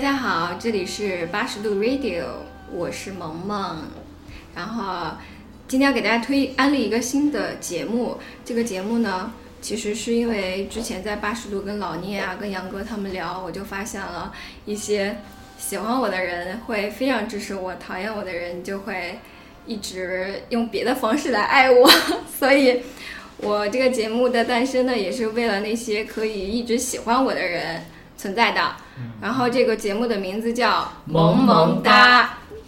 大家好这里是八十度 Radio，我是萌萌。然后今天要给大家推安利一个新的节目，这个节目呢，其实是因为之前在八十度跟老聂啊、跟杨哥他们聊，我就发现了一些喜欢我的人会非常支持我，讨厌我的人就会一直用别的方式来爱我，所以。我这个节目的诞生呢，也是为了那些可以一直喜欢我的人存在的。然后这个节目的名字叫《萌萌哒》，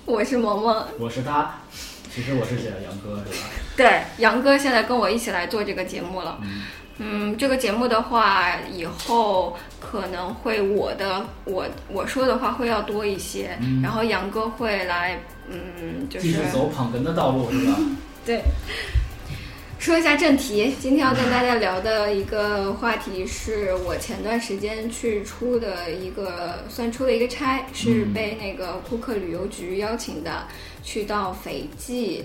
我是萌萌，我是他，其实我是杨哥，是吧？对，杨哥现在跟我一起来做这个节目了。嗯，这个节目的话，以后可能会我的我我说的话会要多一些，然后杨哥会来，嗯，就是继续走捧哏的道路，是吧？对。说一下正题，今天要跟大家聊的一个话题是我前段时间去出的一个，算出了一个差，是被那个库克旅游局邀请的，去到斐济，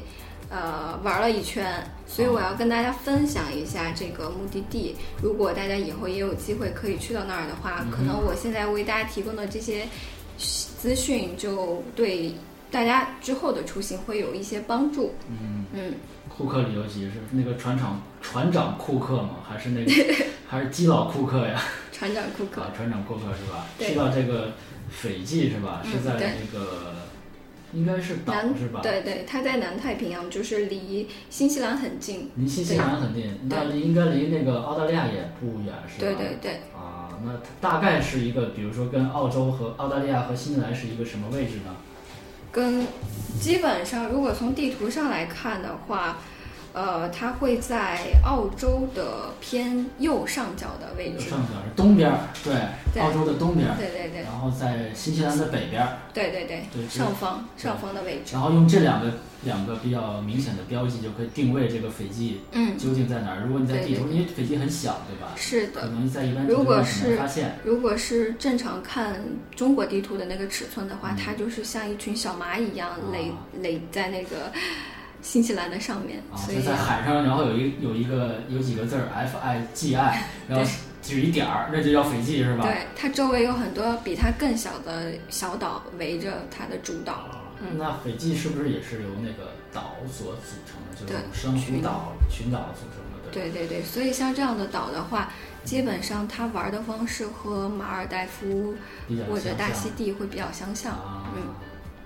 呃，玩了一圈，所以我要跟大家分享一下这个目的地。如果大家以后也有机会可以去到那儿的话，可能我现在为大家提供的这些资讯，就对大家之后的出行会有一些帮助。嗯嗯。库克旅游局是那个船长船长库克吗？还是那个 还是基佬库克呀？船长库克啊，船长库克是吧？去到这个斐济是吧？是在那个应该是岛是吧？对对，它在南太平洋，就是离新西兰很近。离新西兰很近，那应该离那个澳大利亚也不远是吧？对对对。啊，那大概是一个，比如说跟澳洲和澳大利亚和新西兰是一个什么位置呢？跟基本上，如果从地图上来看的话，呃，它会在澳洲的偏右上角的位置。右上角是东边儿，对，澳洲的东边儿。对对对。然后在新西兰的北边儿。对对对。对。上方上方的位置。然后用这两个两个比较明显的标记，就可以定位这个斐济，嗯，究竟在哪儿？如果你在地图，因为斐济很小，对吧？是的。可能在一般地图上很难发现。如果是正常看中国地图的那个尺寸的话，它就是像一群小蚂蚁一样垒垒在那个。新西兰的上面，所以在海上，然后有一有一个有几个字儿 F I G I，然后举一点儿，那就叫斐济是吧？对，它周围有很多比它更小的小岛围着它的主岛。嗯，那斐济是不是也是由那个岛所组成的？就是珊瑚岛、群岛组成的？对对对，所以像这样的岛的话，基本上它玩的方式和马尔代夫或者大溪地会比较相像。嗯。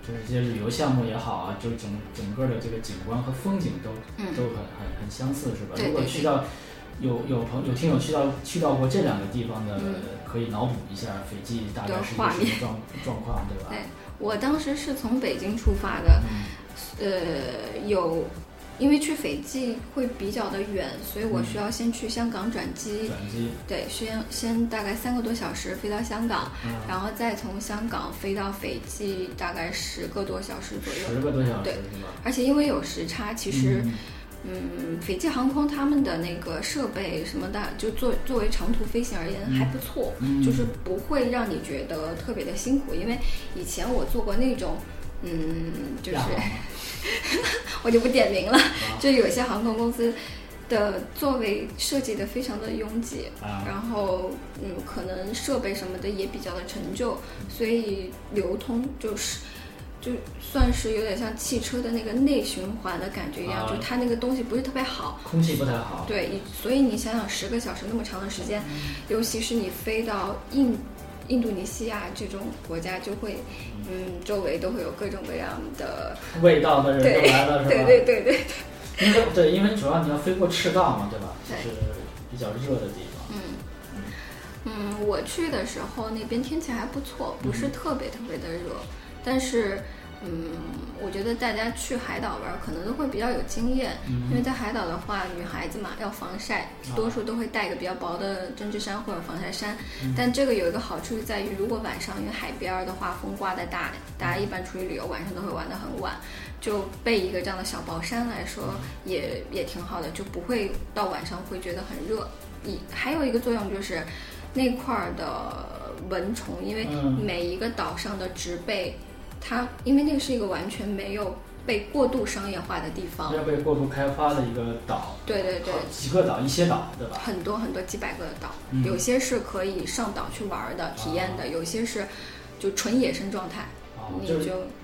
就是这些旅游项目也好啊，就整整个的这个景观和风景都都很很很相似，是吧？如果去到有有朋有听友去到去到过这两个地方的，可以脑补一下斐济大概是一个什么状状况，对吧？对，我当时是从北京出发的，呃，有。因为去斐济会比较的远，所以我需要先去香港转机。转机。对，先先大概三个多小时飞到香港，然后再从香港飞到斐济，大概十个多小时左右。十个多小时，对，而且因为有时差，其实，嗯，斐济航空他们的那个设备什么的，就作作为长途飞行而言还不错，就是不会让你觉得特别的辛苦。因为以前我做过那种，嗯，就是。我就不点名了，就有些航空公司的座位设计的非常的拥挤，然后嗯，可能设备什么的也比较的陈旧，所以流通就是就算是有点像汽车的那个内循环的感觉一样，就它那个东西不是特别好，空气不太好。对，所以你想想十个小时那么长的时间，尤其是你飞到印。印度尼西亚这种国家就会，嗯，周围都会有各种各样的 味道的人都来了，是吧？对对对对对。因为对，因为主要你要飞过赤道嘛，对吧？就是比较热的地方。嗯嗯，我去的时候那边天气还不错，不是特别特别的热，但是。嗯，我觉得大家去海岛玩可能都会比较有经验，因为在海岛的话，女孩子嘛要防晒，多数都会带一个比较薄的针织衫或者防晒衫。但这个有一个好处是在于，如果晚上因为海边儿的话风刮得大，大家一般出去旅游晚上都会玩得很晚，就备一个这样的小薄衫来说也也挺好的，就不会到晚上会觉得很热。一还有一个作用就是，那块儿的蚊虫，因为每一个岛上的植被。它因为那个是一个完全没有被过度商业化的地方，要被过度开发的一个岛。对对对，几个岛，一些岛，对吧？很多很多几百个岛，有些是可以上岛去玩的、体验的，有些是就纯野生状态。你就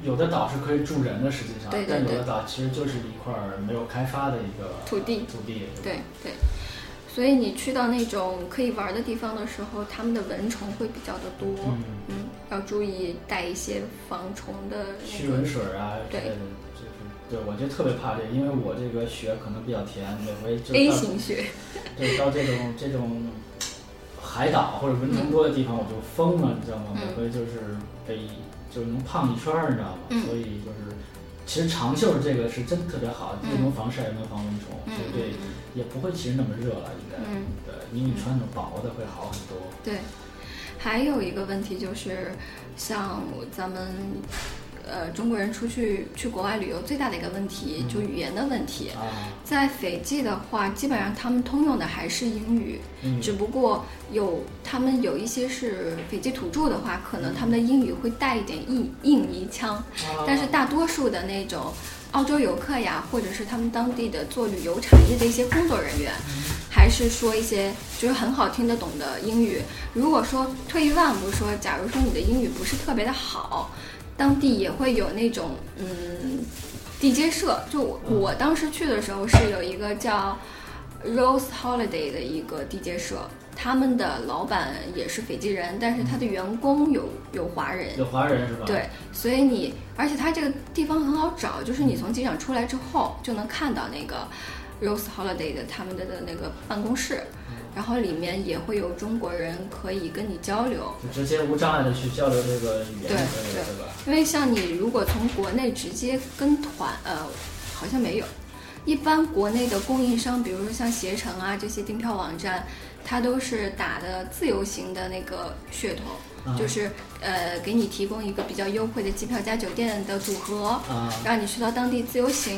有的岛是可以住人的，实际上对，但有的岛其实就是一块没有开发的一个土地。土地，对对。所以你去到那种可以玩的地方的时候，他们的蚊虫会比较的多，嗯，要注意带一些防虫的驱蚊水啊，对，就是对，我就特别怕这，因为我这个血可能比较甜，每回就 A 型血，对，到这种这种海岛或者蚊虫多的地方，我就疯了，你知道吗？每回就是被就是能胖一圈儿，你知道吗？所以就是。其实长袖这个是真特别好，又能防晒又能防蚊虫，对，也不会其实那么热了，应该，对，因为你穿那种薄的会好很多。对，还有一个问题就是，像咱们。呃，中国人出去去国外旅游最大的一个问题就语言的问题。在斐济的话，基本上他们通用的还是英语，只不过有他们有一些是斐济土著的话，可能他们的英语会带一点印印尼腔。但是大多数的那种澳洲游客呀，或者是他们当地的做旅游产业的一些工作人员，还是说一些就是很好听得懂的英语。如果说退一万步说，假如说你的英语不是特别的好。当地也会有那种嗯地接社，就我我当时去的时候是有一个叫 Rose Holiday 的一个地接社，他们的老板也是斐济人，但是他的员工有有华人，有华人是吧？对，所以你而且他这个地方很好找，就是你从机场出来之后就能看到那个 Rose Holiday 的他们的的那个办公室。然后里面也会有中国人可以跟你交流，就直接无障碍的去交流这个语言，对对对吧？因为像你如果从国内直接跟团，呃，好像没有。一般国内的供应商，比如说像携程啊这些订票网站，它都是打的自由行的那个噱头。就是呃，给你提供一个比较优惠的机票加酒店的组合，让你去到当地自由行。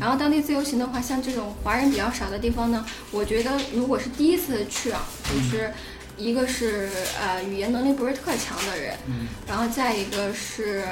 然后当地自由行的话，像这种华人比较少的地方呢，我觉得如果是第一次去啊，就是一个是呃语言能力不是特强的人，然后再一个是。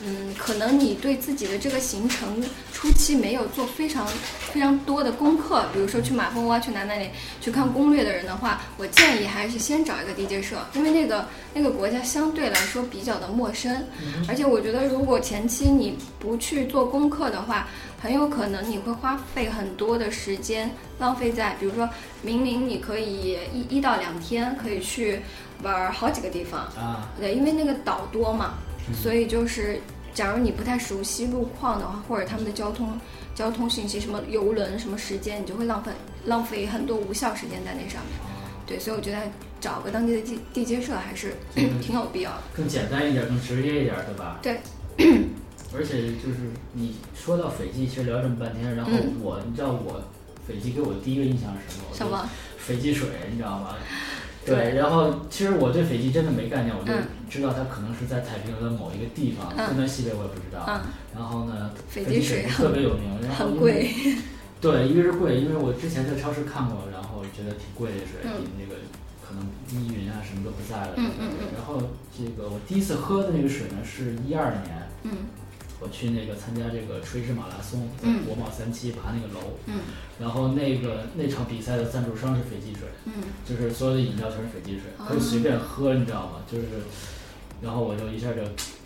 嗯，可能你对自己的这个行程初期没有做非常非常多的功课，比如说去马蜂窝去哪哪里去看攻略的人的话，我建议还是先找一个地接社，因为那个那个国家相对来说比较的陌生，而且我觉得如果前期你不去做功课的话，很有可能你会花费很多的时间浪费在，比如说明明你可以一一到两天可以去玩好几个地方啊，对，因为那个岛多嘛。所以就是，假如你不太熟悉路况的话，或者他们的交通交通信息，什么游轮什么时间，你就会浪费浪费很多无效时间在那上面。对，所以我觉得找个当地的地地接社还是 挺有必要的。更简单一点，更直接一点，对吧？对。而且就是你说到斐济，其实聊这么半天，然后我，你知道我斐济给我的第一个印象是什么？什么？斐济水，你知道吗？对，然后其实我对斐济真的没概念，我就知道它可能是在太平洋的某一个地方，东南西北我也不知道。然后呢，斐济水特别有名，然后很贵。对，一个是贵，因为我之前在超市看过，然后觉得挺贵的水，比那个可能依云啊什么都不在了。嗯嗯嗯。然后这个我第一次喝的那个水呢，是一二年。嗯。我去那个参加这个垂直马拉松，在国贸三期爬那个楼，嗯，然后那个那场比赛的赞助商是斐济水，嗯，就是所有的饮料全是斐济水，可以随便喝，你知道吗？就是，然后我就一下就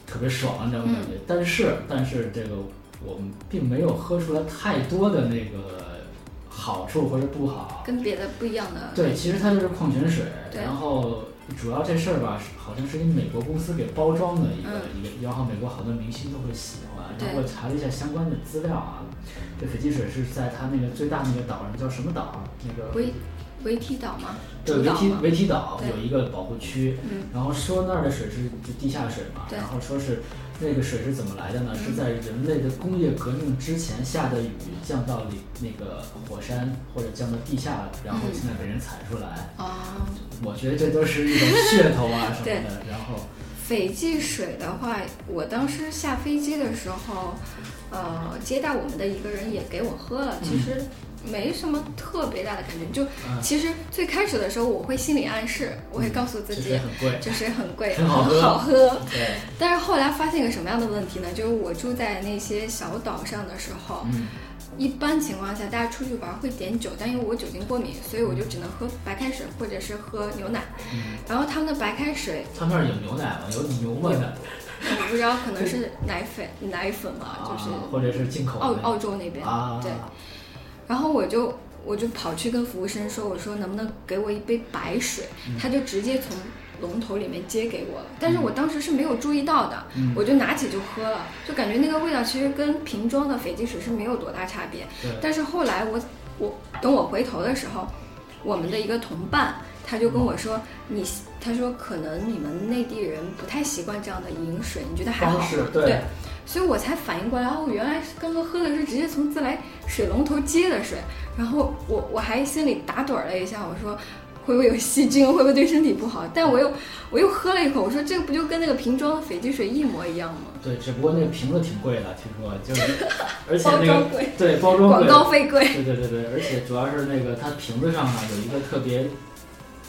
特别爽，那种感觉。但是，但是这个我们并没有喝出来太多的那个好处或者不好，跟别的不一样的。对，其实它就是矿泉水，然后。主要这事儿吧，好像是一美国公司给包装的一个一个，然后美国好多明星都会喜欢。然后我查了一下相关的资料啊，这斐济水是在它那个最大那个岛上，叫什么岛啊？那个维维提岛吗？对，维提维提岛有一个保护区，然后说那儿的水是就地下水嘛，然后说是。那个水是怎么来的呢？是在人类的工业革命之前下的雨降到里那个火山或者降到地下，然后现在被人采出来。啊，我觉得这都是一种噱头啊什么的。然后，斐济水的话，我当时下飞机的时候，呃，接待我们的一个人也给我喝了。其实。没什么特别大的感觉，就其实最开始的时候，我会心理暗示，我会告诉自己，这水很贵，很好喝。对。但是后来发现一个什么样的问题呢？就是我住在那些小岛上的时候，一般情况下，大家出去玩会点酒，但因为我酒精过敏，所以我就只能喝白开水或者是喝牛奶。然后他们的白开水，他们那儿有牛奶吗？有牛吗？我不知道，可能是 奶粉奶粉吧，就是或者是进口澳澳洲那边对。然后我就我就跑去跟服务生说，我说能不能给我一杯白水？他就直接从。龙头里面接给我了，但是我当时是没有注意到的，我就拿起就喝了，就感觉那个味道其实跟瓶装的斐济水是没有多大差别。但是后来我我等我回头的时候，我们的一个同伴他就跟我说，你他说可能你们内地人不太习惯这样的饮水，你觉得还好吗？对，所以我才反应过来，哦，原来刚刚喝的是直接从自来水龙头接的水，然后我我还心里打盹了一下，我说。会不会有细菌？会不会对身体不好？但我又 我又喝了一口，我说这个不就跟那个瓶装的斐济水一模一样吗？对，只不过那个瓶子挺贵的，听说就是，而且那个对 包装贵广告费贵。对对对对，而且主要是那个它瓶子上呢有一个特别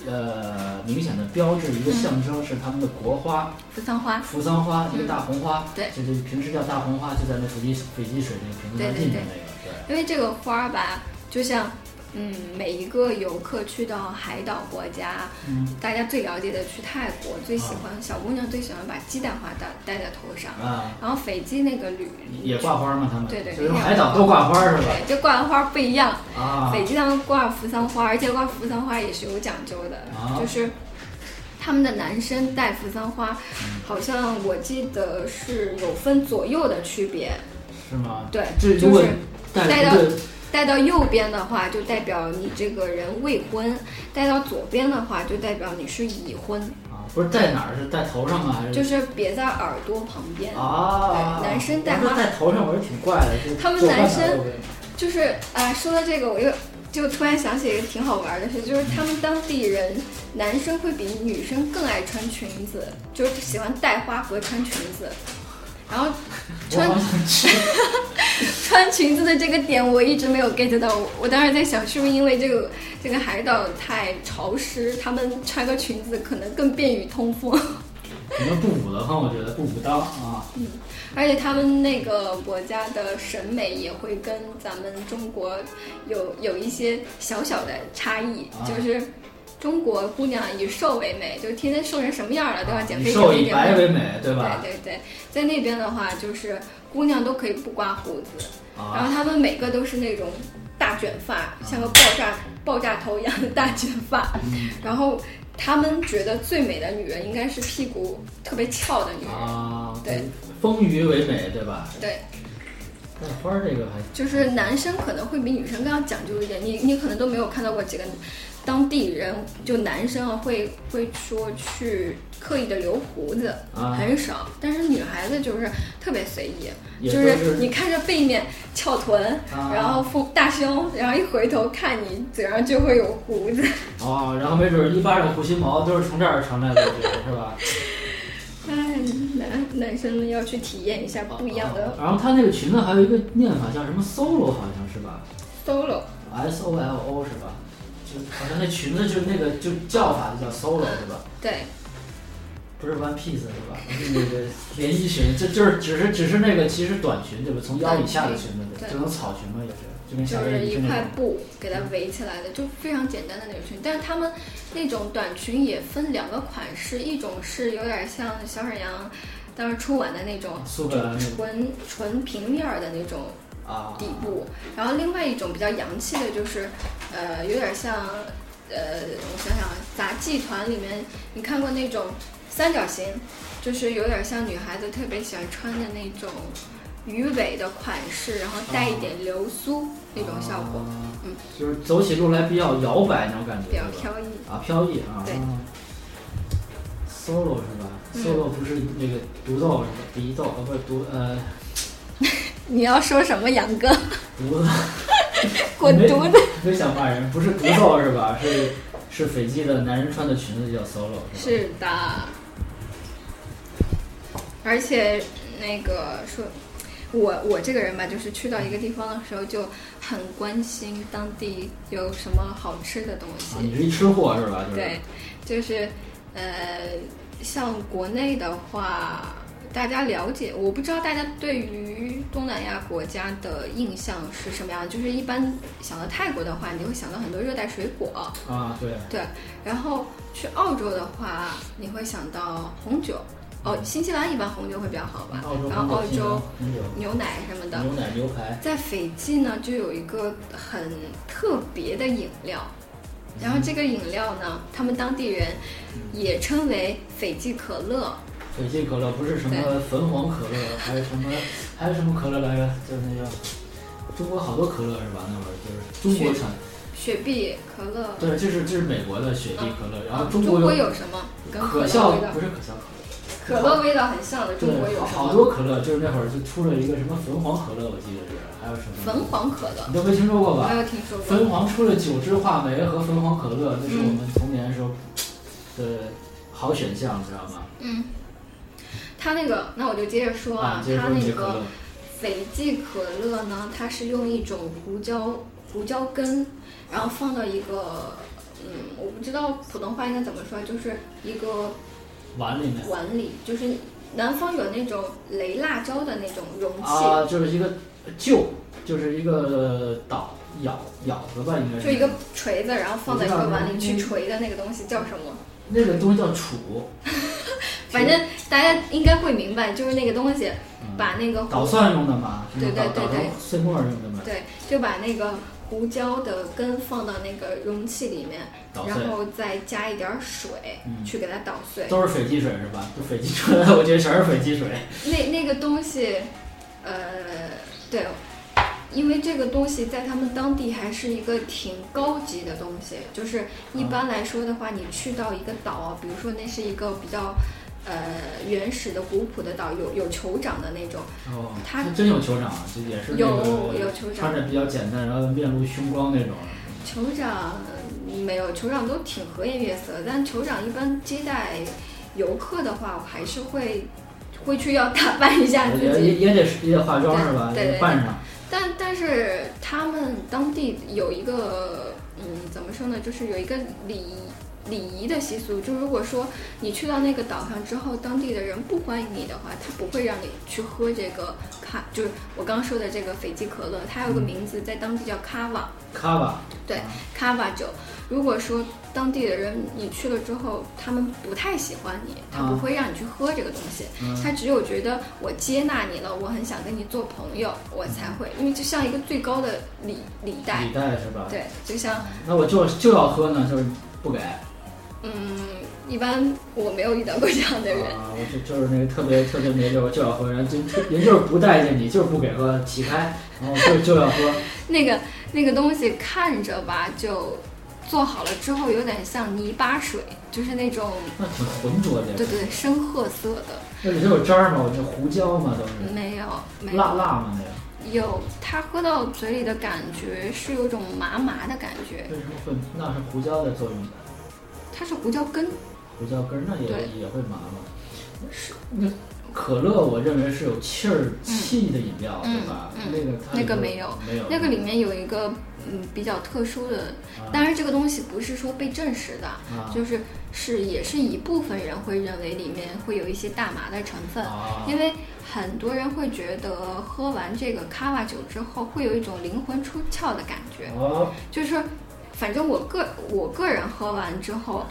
呃明显的标志，一个象征是他们的国花扶桑花，扶桑花一个大红花，对，就是平时叫大红花，就在那斐济斐济水那个瓶子上印的那个，对。因为这个花吧，就像。嗯，每一个游客去到海岛国家，嗯，大家最了解的去泰国，最喜欢小姑娘最喜欢把鸡蛋花戴戴在头上啊。然后斐济那个旅也挂花吗？他们对对，就是海岛都挂花是吧？对，就挂的花不一样啊。斐济他们挂扶桑花，而且挂扶桑花也是有讲究的，就是他们的男生戴扶桑花，好像我记得是有分左右的区别，是吗？对，就是戴到。带到右边的话，就代表你这个人未婚；带到左边的话，就代表你是已婚。啊，不是戴哪儿？是戴头上吗？还是？就是别在耳朵旁边啊。男生戴花戴头上，我是挺怪的。他们男生就是啊，说到这个，我又就突然想起一个挺好玩的事，就是他们当地人男生会比女生更爱穿裙子，就是喜欢戴花和穿裙子。然后穿 穿裙子的这个点我一直没有 get 到，我当时在想是不是因为这个这个海岛太潮湿，他们穿个裙子可能更便于通风。可能不武的慌，我觉得不武当啊。嗯，而且他们那个国家的审美也会跟咱们中国有有一些小小的差异，就是。中国姑娘以瘦为美，就天天瘦成什么样了都要减肥减瘦以白为美，对吧？对对对，在那边的话，就是姑娘都可以不刮胡子，然后她们每个都是那种大卷发，像个爆炸爆炸头一样的大卷发，然后她们觉得最美的女人应该是屁股特别翘的女人，啊，对，丰腴为美，对吧？对。戴花这个还就是男生可能会比女生更要讲究一点，你你可能都没有看到过几个。当地人就男生啊，会会说去刻意的留胡子，很少。但是女孩子就是特别随意，就是你看着背面翘臀，然后丰大胸，然后一回头看你嘴上就会有胡子。哦，然后没准一巴掌胡须毛都是从这儿传来的，是吧？哎，男男生们要去体验一下不一样的。然后他那个裙子还有一个念法叫什么 solo，好像是吧？solo，s o l o 是吧？就好像那裙子就是那个就叫法就叫 solo 对吧？对，不是 one piece 是吧？那个连衣裙，这就是只是只是那个其实短裙对吧？从腰以下的裙子，这种草裙嘛也是，就跟就是一块布给它围起来的，就非常简单的那种裙。但是他们那种短裙也分两个款式，一种是有点像小沈阳当时春晚的那种纯纯平面的那种。啊，底部，然后另外一种比较洋气的，就是，呃，有点像，呃，我想想，杂技团里面你看过那种三角形，就是有点像女孩子特别喜欢穿的那种鱼尾的款式，然后带一点流苏那种效果，嗯，就是走起路来比较摇摆那种感觉，比较飘逸啊，飘逸啊，对，solo 是吧？solo 不是那个独奏是吧？独奏呃不是独呃。你要说什么，杨哥？独子，滚犊子！别想骂人，不是独奏是吧？是是斐济的男人穿的裙子叫 solo 是是的。而且那个说，我我这个人吧，就是去到一个地方的时候就很关心当地有什么好吃的东西。你是一吃货是吧？对，就是呃，像国内的话。大家了解，我不知道大家对于东南亚国家的印象是什么样。就是一般想到泰国的话，你会想到很多热带水果啊，对对。然后去澳洲的话，你会想到红酒。哦，新西兰一般红酒会比较好吧？然后澳洲牛奶什么的，牛奶牛排。在斐济呢，就有一个很特别的饮料，然后这个饮料呢，他们当地人也称为斐济可乐。斐济可乐不是什么汾黄可乐，还有什么 还有什么可乐来着？就是那叫中国好多可乐是吧？那会儿就是中国产雪碧可乐。对，这是这是美国的雪碧可乐，然后中国有什么？可笑不是可笑可乐。可乐味道很像的，中国有好多可乐，就是那会儿就出了一个什么汾黄可乐，我记得是，还有什么汾黄可乐，你都没听说过吧？没有听说过。汾黄出了九支话梅和汾黄可乐，那是我们童年时候的好选项，知道吗？嗯。它那个，那我就接着说啊，它那个斐济可乐呢，它是用一种胡椒胡椒根，然后放到一个，嗯，我不知道普通话应该怎么说，就是一个。碗里面，碗里就是南方有那种擂辣椒的那种容器啊，就是一个臼，就是一个捣舀舀子吧，应该是。就一个锤子，然后放在一个碗里去锤的那个东西叫什么？那个东西叫杵。反正大家应该会明白，就是那个东西，把那个捣蒜用的嘛，对对对对，碎末用的嘛。对，就把那个。胡椒的根放到那个容器里面，然后再加一点水去给它捣碎。都是斐济水是吧？都斐济出来的，我觉得全是斐济水。那那个东西，呃，对，因为这个东西在他们当地还是一个挺高级的东西。就是一般来说的话，你去到一个岛，比如说那是一个比较。呃，原始的古朴的岛有有酋长的那种，哦，他真有酋长啊，就也是有有酋长，穿着比较简单，然后面露凶光那种。酋长没有，酋长都挺和颜悦色，但酋长一般接待游客的话，我还是会会去要打扮一下自己，也也得也得化妆是吧？对对扮上。但但是他们当地有一个，嗯，怎么说呢？就是有一个礼仪。礼仪的习俗，就如果说你去到那个岛上之后，当地的人不欢迎你的话，他不会让你去喝这个卡，就是我刚说的这个斐济可乐，它有个名字，在当地叫卡瓦。卡瓦。对，卡瓦酒。如果说当地的人你去了之后，他们不太喜欢你，他不会让你去喝这个东西，他只有觉得我接纳你了，我很想跟你做朋友，我才会，因为就像一个最高的礼礼待。礼待是吧？对，就像。那我就就要喝呢，就是不给。嗯，一般我没有遇到过这样的人啊，我就就是那个特别特别没溜，就要喝，人就人就是不待见你，就是不给喝，起开，然后就就要喝。那个那个东西看着吧，就做好了之后有点像泥巴水，就是那种那挺浑浊的，对对，深褐色的。那里头有渣儿吗？我这胡椒吗？都是没有，辣辣吗？那个有，它喝到嘴里的感觉是有种麻麻的感觉。为什么会？那是胡椒的作用。它是胡椒根，胡椒根那也也会麻吗？是那可乐，我认为是有气儿气的饮料，对吧？那个那个没有，没有，那个里面有一个嗯比较特殊的，当然这个东西不是说被证实的，就是是也是一部分人会认为里面会有一些大麻的成分，因为很多人会觉得喝完这个卡瓦酒之后会有一种灵魂出窍的感觉，就是。反正我个我个人喝完之后，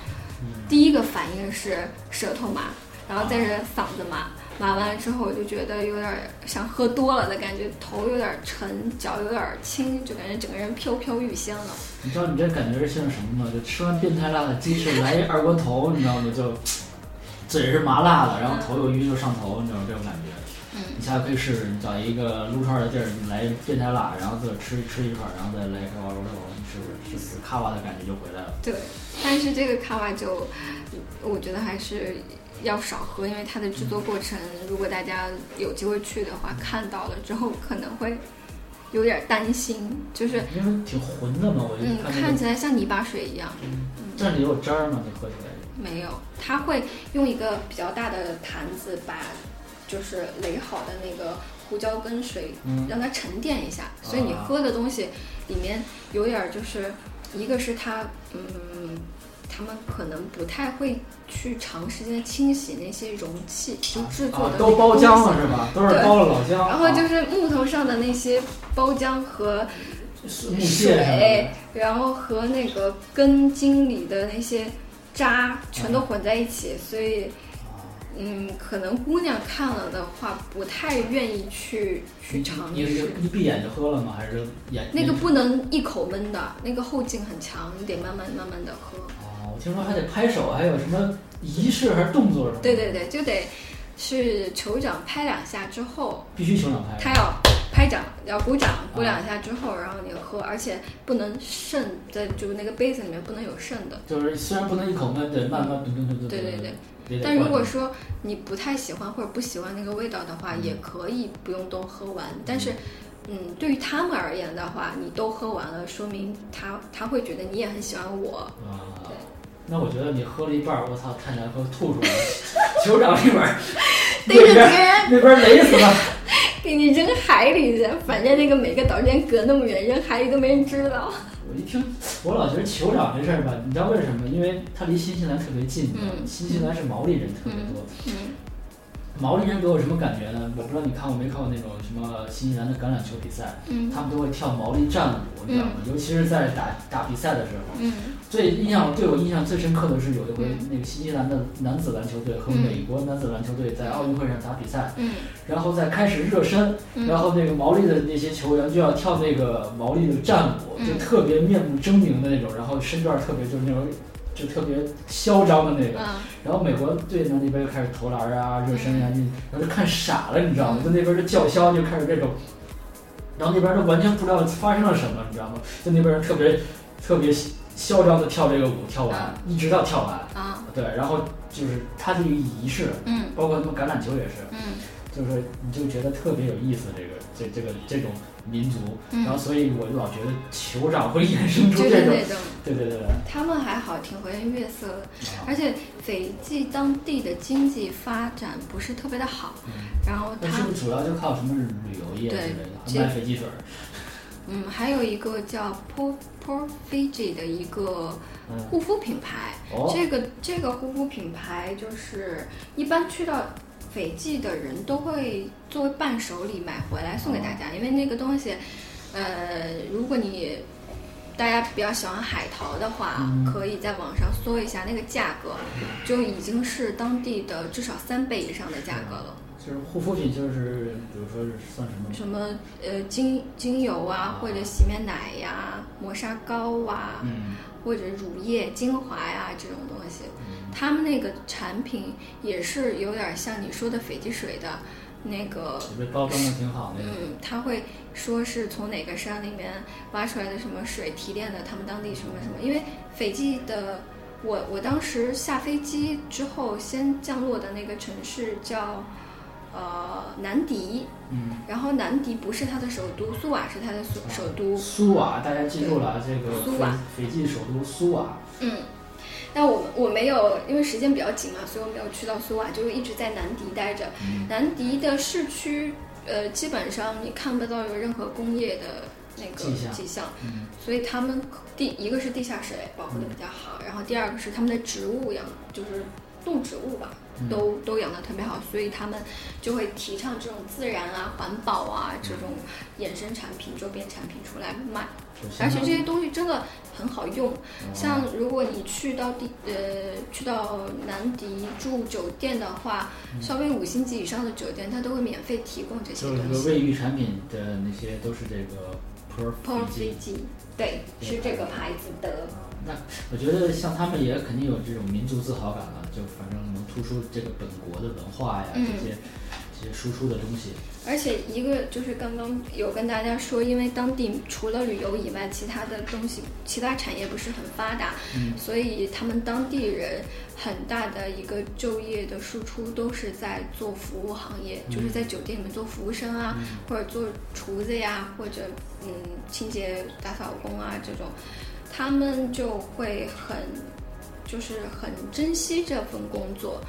第一个反应是舌头麻，然后再是嗓子麻，麻完之后我就觉得有点像喝多了的感觉，头有点沉，脚有点轻，就感觉整个人飘飘欲仙了。你知道你这感觉是像什么吗？就吃完变态辣的鸡翅来一二锅头，你知道吗？就 嘴是麻辣的，然后头又晕又上头，你知道这种感觉。你下次可以试试，你找一个撸串的地儿，你来变态辣，然后自个吃吃一串，然后再来一块二锅头，你试试，是卡瓦的感觉就回来了。对，但是这个卡瓦就，我觉得还是要少喝，因为它的制作过程，如果大家有机会去的话，看到了之后可能会有点担心，就是因为挺浑的嘛，我嗯，看起来像泥巴水一样。嗯，这里有汁儿吗？你喝起来？没有，他会用一个比较大的坛子把。就是擂好的那个胡椒跟水，让它沉淀一下，所以你喝的东西里面有点儿，就是一个是它，嗯，他们可能不太会去长时间清洗那些容器，就制作的都包浆了是吧？都是包了老浆。然后就是木头上的那些包浆和水，然后和那个根茎里的那些渣全都混在一起，所以。嗯，可能姑娘看了的话，不太愿意去去尝试。你你闭眼就喝了吗？还是眼？那个不能一口闷的，那个后劲很强，你得慢慢慢慢的喝。哦，我听说还得拍手，还有什么仪式还是动作什么？对对对，就得是酋长拍两下之后，必须酋长拍。他要拍掌，要鼓掌，鼓两下之后，然后你喝，而且不能剩在就是那个杯子里面不能有剩的。就是虽然不能一口闷，得慢慢。对对对。但如果说你不太喜欢或者不喜欢那个味道的话，也可以不用都喝完。但是，嗯，对于他们而言的话，你都喝完了，说明他他会觉得你也很喜欢我。啊，那我觉得你喝了一半，我操，看起来快吐出来了。酋长那边，那边那边雷死了。给你扔海里去，反正那个每个岛之间隔那么远，扔海里都没人知道。我一听，我老觉得酋长这事儿吧，你知道为什么？因为它离新西兰特别近，新西兰是毛利人特别多。毛利人给我什么感觉呢？我不知道你看过没看过那种什么新西兰的橄榄球比赛，他们都会跳毛利战舞，你知道吗？尤其是在打打比赛的时候。最印象对我印象最深刻的是有一回那个新西兰的男子篮球队和美国男子篮球队在奥运会上打比赛，然后在开始热身，然后那个毛利的那些球员就要跳那个毛利的战舞，就特别面目狰狞的那种，然后身段特别就是那种就特别嚣张的那个，然后美国队呢那边就开始投篮啊热身啊，然后就看傻了，你知道吗？就那边就叫嚣就开始这种，然后那边都完全不知道发生了什么，你知道吗？就那边人特别特别。嚣张的跳这个舞，跳完一直到跳完啊，对，然后就是他这个仪式，嗯，包括他们橄榄球也是，嗯，就是你就觉得特别有意思，这个这这个这种民族，然后所以我就老觉得酋长会衍生出这种，对对对对，他们还好，挺和颜悦色的，而且斐济当地的经济发展不是特别的好，然后他是不是主要就靠什么旅游业之类的，卖斐济水？嗯，还有一个叫 Po Po Fiji 的一个护肤品牌，这个这个护肤品牌就是一般去到斐济的人都会作为伴手礼买回来送给大家，因为那个东西，呃，如果你大家比较喜欢海淘的话，可以在网上搜一下，那个价格就已经是当地的至少三倍以上的价格了。就是护肤品，就是比如说是算什么？什么呃精精油啊，或者洗面奶呀、磨砂膏啊，或者乳液、精华呀这种东西，他们那个产品也是有点像你说的斐济水的那个。包装的挺好的。嗯，他会说是从哪个山里面挖出来的什么水提炼的，他们当地什么什么？因为斐济的，我我当时下飞机之后先降落的那个城市叫。呃，南迪，嗯，然后南迪不是它的首都，苏瓦是它的首首都。苏瓦，大家记住了，这个苏瓦，斐济首都苏瓦。嗯，但我我没有，因为时间比较紧嘛，所以我没有去到苏瓦，就一直在南迪待着。南迪的市区，呃，基本上你看不到有任何工业的那个迹象，所以他们地一个是地下水保护的比较好，然后第二个是他们的植物养，就是动植物吧。都都养的特别好，所以他们就会提倡这种自然啊、环保啊这种衍生产品、周边产品出来卖，而且这些东西真的很好用。像如果你去到地呃去到南迪住酒店的话，稍微五星级以上的酒店，它都会免费提供这些东西。就是卫浴产品的那些都是这个 Perfect，对，是这个牌子的。那我觉得像他们也肯定有这种民族自豪感了，就反正能突出这个本国的文化呀，这些这些输出的东西。而且一个就是刚刚有跟大家说，因为当地除了旅游以外，其他的东西其他产业不是很发达，所以他们当地人很大的一个就业的输出都是在做服务行业，就是在酒店里面做服务生啊，或者做厨子呀，或者嗯清洁打扫工啊这种。他们就会很，就是很珍惜这份工作。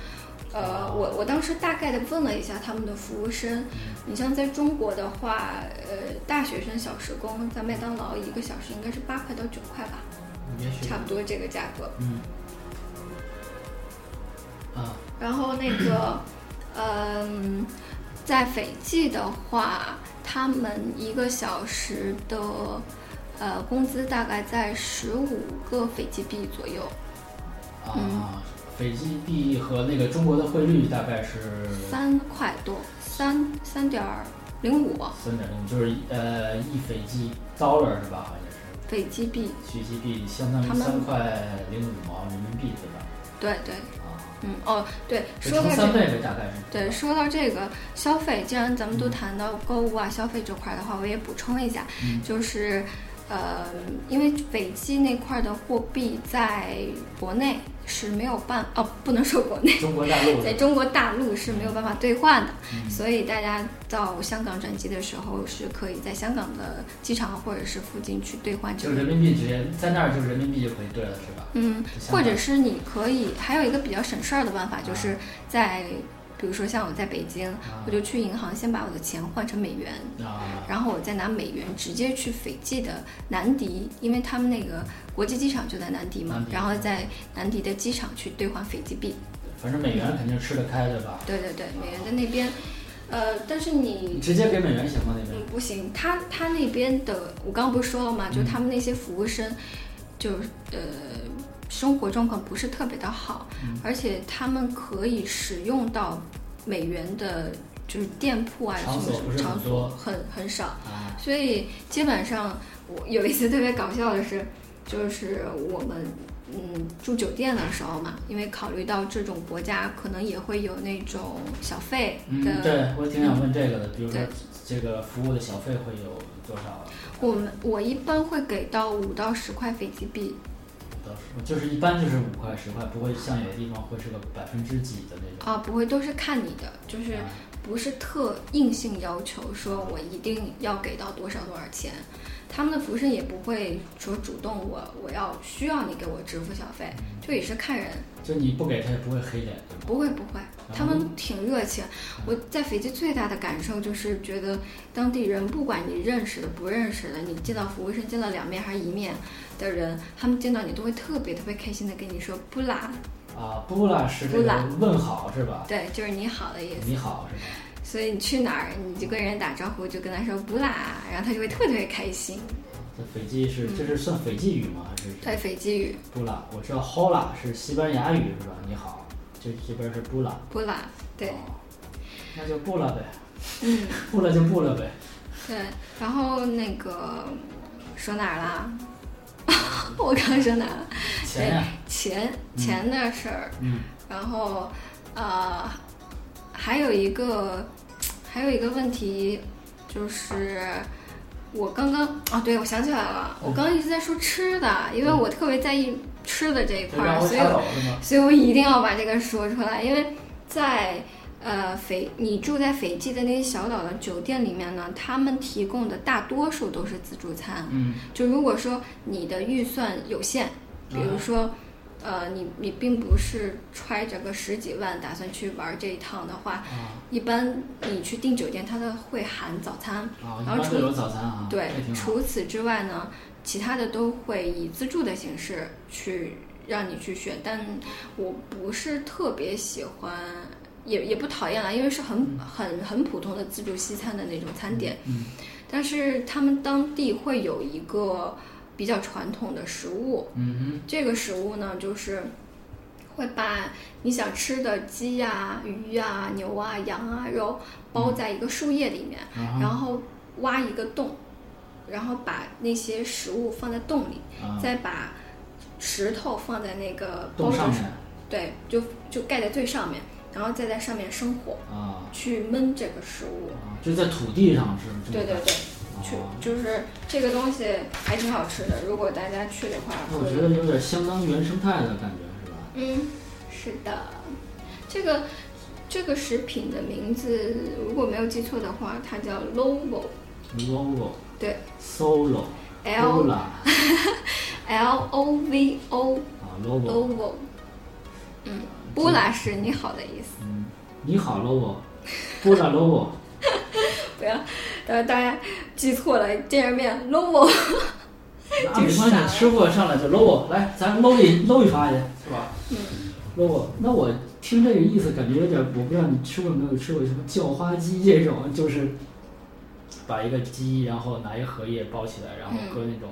呃，我我当时大概的问了一下他们的服务生，你像在中国的话，呃，大学生小时工在麦当劳一个小时应该是八块到九块吧，差不多这个价格。嗯。啊。然后那个，嗯，在斐济的话，他们一个小时的呃工资大概在十五个斐济币左右。啊，斐济币和那个中国的汇率大概是三块多，三三点零五。三点零五就是呃一斐济 dollar 是吧？好像是。斐济币。斐济币相当于三块零五毛人民币，对吧？对对。嗯哦对，说到三倍大概是。对，说到这个消费，既然咱们都谈到购物啊消费这块的话，我也补充一下，就是，呃，因为斐济那块的货币在国内。是没有办哦，不能说国内，中国大陆，在中国大陆是没有办法兑换的，所以大家到香港转机的时候是可以在香港的机场或者是附近去兑换。就人民币直接在那儿，就人民币就可以兑了，是吧？嗯，或者是你可以，还有一个比较省事儿的办法，就是在。比如说像我在北京，我就去银行先把我的钱换成美元，然后我再拿美元直接去斐济的南迪，因为他们那个国际机场就在南迪嘛，然后在南迪的机场去兑换斐济币。反正美元肯定吃得开，对吧？对对对，美元在那边，呃，但是你直接给美元行吗？那边？嗯，不行，他他那边的，我刚刚不是说了吗？就他们那些服务生，就呃。生活状况不是特别的好，而且他们可以使用到美元的，就是店铺啊什么场所很很少，所以基本上我 有一次特别搞笑的是，就是我们嗯住酒店的时候嘛，因为考虑到这种国家可能也会有那种小费的，对我挺想问这个的，比如说这个服务的小费会有多少？我们我一般会给到五到十块斐济币。就是一般就是五块十块，不会像有的地方会是个百分之几的那种啊，不会都是看你的，就是不是特硬性要求说我一定要给到多少多少钱，他们的服务生也不会说主动我我要需要你给我支付小费，就也是看人。就你不给他也不会黑脸，不会不会，他们挺热情。我在斐济最大的感受就是觉得当地人不管你认识的不认识的，你见到服务生见到两面还是一面的人，他们见到你都会特别特别开心的跟你说布拉。啊，布拉是这个问好是吧？对，就是你好的意思。你好是吧？所以你去哪儿你就跟人打招呼就跟他说布拉，然后他就会特别特别开心。这斐济是这是算斐济语吗？还是对斐济语。布拉，我知道 Hola 是西班牙语是吧？你好，这这边是布拉。布拉，对。那就布拉呗。嗯。布拉就布拉呗。对，然后那个说哪儿了？我刚说哪了？钱钱钱的事儿。嗯。然后呃，还有一个还有一个问题就是。我刚刚啊，对，我想起来了，我刚刚一直在说吃的，因为我特别在意吃的这一块儿，所以所以我一定要把这个说出来。因为在呃斐，你住在斐济的那些小岛的酒店里面呢，他们提供的大多数都是自助餐。嗯，就如果说你的预算有限，比如说。呃，你你并不是揣着个十几万打算去玩这一趟的话，一般你去订酒店，它都会含早餐，然后除有早餐啊，对，除此之外呢，其他的都会以自助的形式去让你去选。但我不是特别喜欢，也也不讨厌了，因为是很很很普通的自助西餐的那种餐点。嗯，但是他们当地会有一个。比较传统的食物，嗯，这个食物呢，就是会把你想吃的鸡呀、鱼呀、牛啊、羊啊肉包在一个树叶里面，然后挖一个洞，然后把那些食物放在洞里，再把石头放在那个包上面，对，就就盖在最上面，然后再在上面生火，啊，去焖这个食物，啊就在土地上是对对对。去就是这个东西还挺好吃的，如果大家去的话，我觉得有点相当原生态的感觉，是吧？嗯，是的。这个这个食品的名字，如果没有记错的话，它叫 Lovo。Lovo。对。Solo。L。L O V O。啊，Lovo。Lovo。嗯，布拉是你好的意思。嗯，你好，logo，。波拉 logo，。不要，呃，大家记错了，见着面搂那没关系，师傅上来就 logo，，来，咱搂一搂一发去，是吧？嗯，logo，，那我听这个意思，感觉有点，我不知道你吃过没有吃过什么叫花鸡这种，就是把一个鸡，然后拿一荷叶包起来，然后搁那种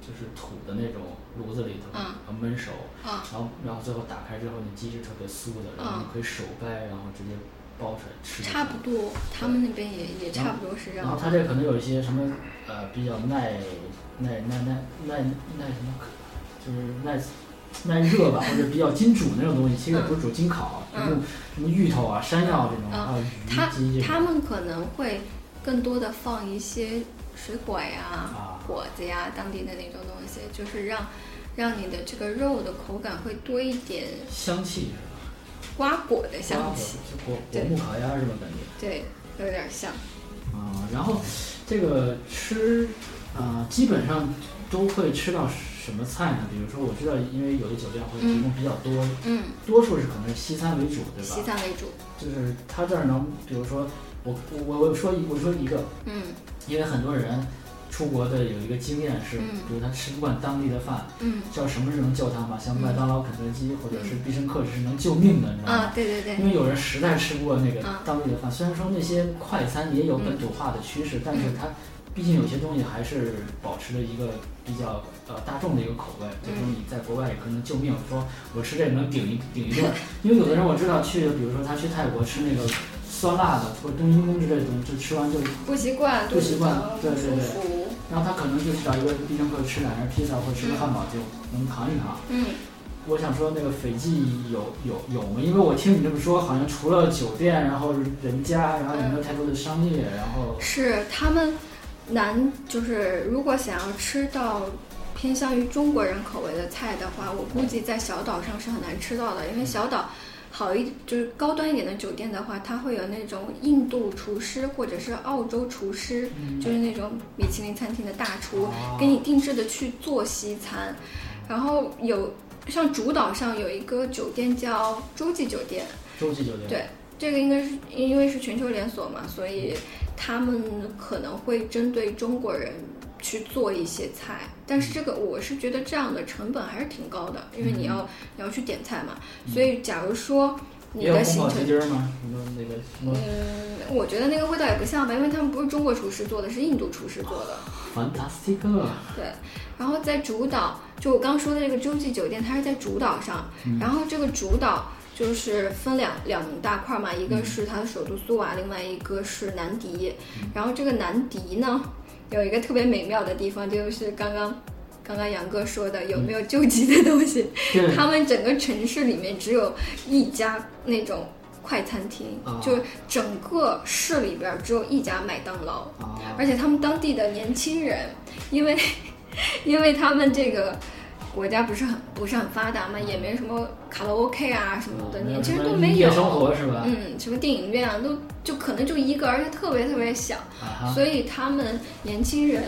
就是土的那种炉子里头，然后焖熟，然后然后最后打开之后，那鸡是特别酥的，然后你可以手掰，然后直接包出来吃。差不多，他们那边也也差不多是这样。然后它这可能有一些什么呃比较耐耐耐耐耐耐什么，就是耐。耐热吧，或者比较精煮那种东西，其实也不是煮精烤，什么什么芋头啊、山药这种，还有鱼鸡他他们可能会更多的放一些水果呀、果子呀，当地的那种东西，就是让让你的这个肉的口感会多一点香气是吧？瓜果的香气，果果木烤鸭是吧？感觉对，有点像。啊，然后这个吃啊，基本上都会吃到。什么菜呢？比如说，我知道，因为有的酒店会提供比较多，嗯，多数是可能是西餐为主，对吧？西餐为主，就是他这儿能，比如说，我我我说一我说一个，嗯，因为很多人出国的有一个经验是，比如他吃不惯当地的饭，嗯，知道什么是能救他吗？像麦当劳、肯德基或者是必胜客是能救命的，你知道吗？啊，对对对。因为有人实在吃不过那个当地的饭，虽然说那些快餐也有本土化的趋势，但是它。毕竟有些东西还是保持着一个比较呃大众的一个口味，就是你在国外也可能救命，说我吃这个能顶一顶一顿。因为有的人我知道去，比如说他去泰国吃那个酸辣的或者冬阴功之类的东西，就吃完就不习惯，不习惯，对对对。然后他可能就找一个必胜客吃两根披萨或者吃个汉堡就能扛一扛。嗯。我想说那个斐济有有有吗？因为我听你这么说，好像除了酒店，然后人家，然后也没有太多的商业，然后是他们。难就是，如果想要吃到偏向于中国人口味的菜的话，我估计在小岛上是很难吃到的。因为小岛好一就是高端一点的酒店的话，它会有那种印度厨师或者是澳洲厨师，就是那种米其林餐厅的大厨，给你定制的去做西餐。然后有像主岛上有一个酒店叫洲际酒店，洲际酒店对，这个应该是因为是全球连锁嘛，所以。他们可能会针对中国人去做一些菜，但是这个我是觉得这样的成本还是挺高的，因为你要你要去点菜嘛。所以假如说你的行程，吗？什么那个？嗯，我觉得那个味道也不像吧，因为他们不是中国厨师做的，是印度厨师做的。Fantastic。对，然后在主岛，就我刚说的这个洲际酒店，它是在主岛上，然后这个主岛。就是分两两大块嘛，一个是它的首都苏瓦，另外一个是南迪。然后这个南迪呢，有一个特别美妙的地方，就是刚刚刚刚杨哥说的，有没有救急的东西？他们整个城市里面只有一家那种快餐厅，就整个市里边只有一家麦当劳。而且他们当地的年轻人，因为 因为他们这个。国家不是很不是很发达嘛，也没什么卡拉 OK 啊什么的，年轻人都没有。生活是吧？嗯，什么电影院啊，都就可能就一个，而且特别特别小，所以他们年轻人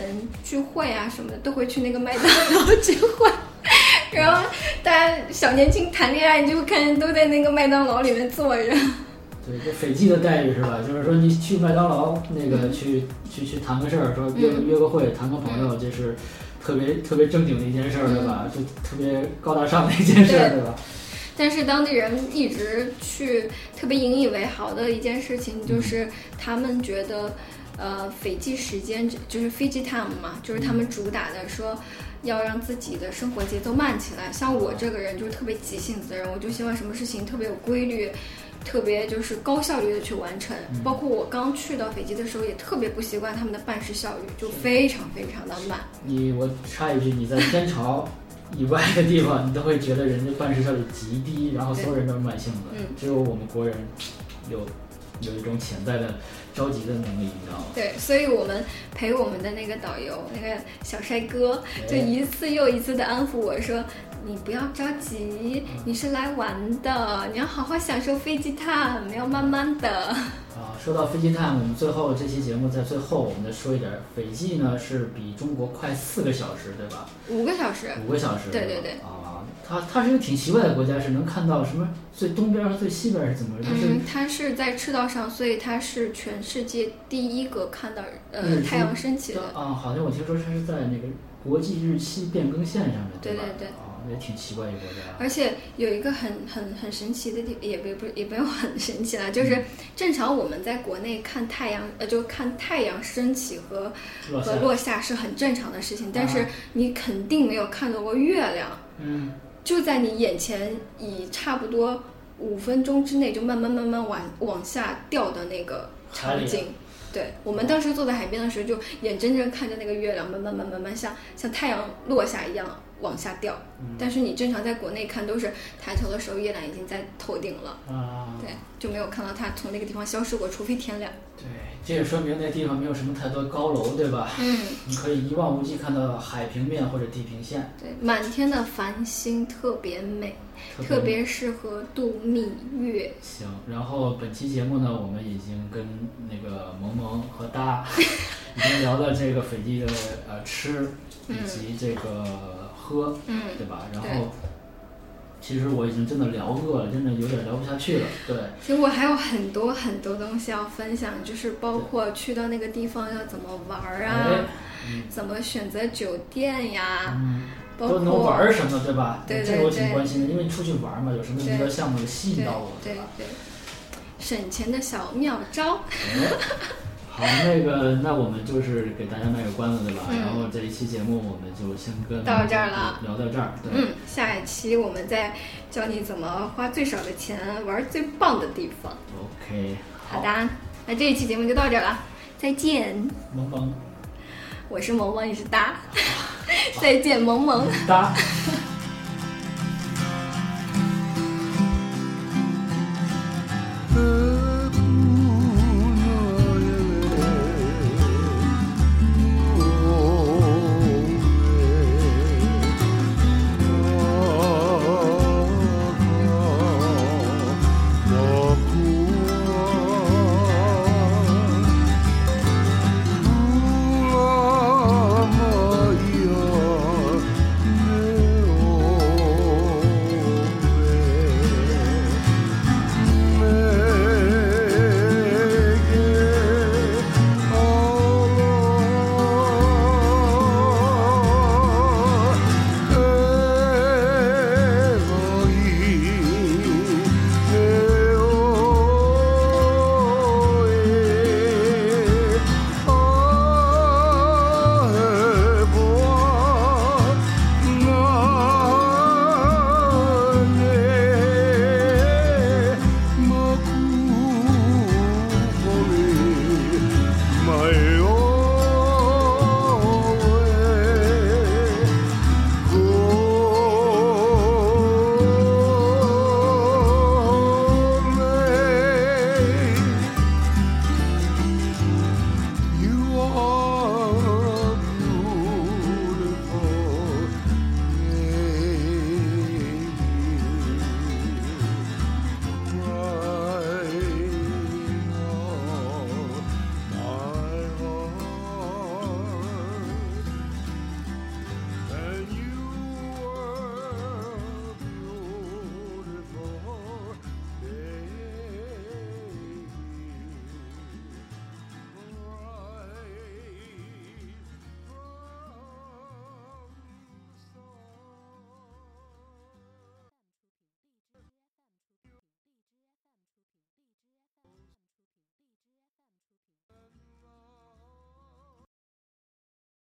聚会啊什么的都会去那个麦当劳聚会，然后大家小年轻谈恋爱，你就看见都在那个麦当劳里面坐着。对，这斐济的待遇是吧？就是说你去麦当劳那个去去去谈个事儿，说约约个会，谈个朋友，就是。特别特别正经的一件事儿，对吧？就特别高大上的一件事儿，对吧？但是当地人一直去特别引以为豪的一件事情，就是他们觉得，呃，斐济时间就是 Fiji time 嘛，就是他们主打的说要让自己的生活节奏慢起来。像我这个人就是特别急性子的人，我就希望什么事情特别有规律。特别就是高效率的去完成，包括我刚去到斐济的时候，也特别不习惯他们的办事效率，就非常非常的慢。你我插一句，你在天朝以外的地方，你都会觉得人家办事效率极低，然后所有人都是慢性子，只有我们国人有有一种潜在的。着急的能力，你知道吗？对，所以我们陪我们的那个导游，那个小帅哥，就一次又一次的安抚我说：“你不要着急，你是来玩的，你要好好享受飞机 time，要慢慢的。”啊，说到飞机 time，我们最后这期节目在最后，我们再说一点，斐济呢是比中国快四个小时，对吧？五个小时。五个小时。对对对。啊。它它是一个挺奇怪的国家，是能看到什么最东边和最西边是怎么？嗯，它是在赤道上，所以它是全世界第一个看到呃太阳升起的。啊，好像我听说它是在那个国际日期变更线上面，对对对。啊，也挺奇怪一个国家。而且有一个很很很神奇的地，也不不也不用很神奇了，就是正常我们在国内看太阳，呃，就看太阳升起和和落下是很正常的事情，但是你肯定没有看到过月亮，嗯，就在你眼前，以差不多五分钟之内就慢慢慢慢往往下掉的那个场景。对我们当时坐在海边的时候，就眼睁睁看着那个月亮慢慢慢慢慢像像太阳落下一样往下掉。但是你正常在国内看，都是抬头的时候月亮已经在头顶了。啊，对，就没有看到它从那个地方消失过，除非天亮。对，这也说明那地方没有什么太多高楼，对吧？嗯，你可以一望无际看到海平面或者地平线。对，满天的繁星特别美。特别适合度蜜月。行，然后本期节目呢，我们已经跟那个萌萌和搭 已经聊了这个斐济的呃吃以及这个喝，嗯，对吧？然后其实我已经真的聊饿了，真的有点聊不下去了。对，其实我还有很多很多东西要分享，就是包括去到那个地方要怎么玩儿啊，怎么选择酒店呀。都能玩什么，对吧？对这个我挺关心的，因为你出去玩嘛，有什么娱乐项目吸引到我，对吧？省钱的小妙招。好，那个，那我们就是给大家卖个关子，对吧？然后这一期节目我们就先跟到这儿了，聊到这儿。嗯，下一期我们再教你怎么花最少的钱玩最棒的地方。OK，好的，那这一期节目就到这儿了，再见。萌萌，我是萌萌，你是哒。再见，萌萌。哒。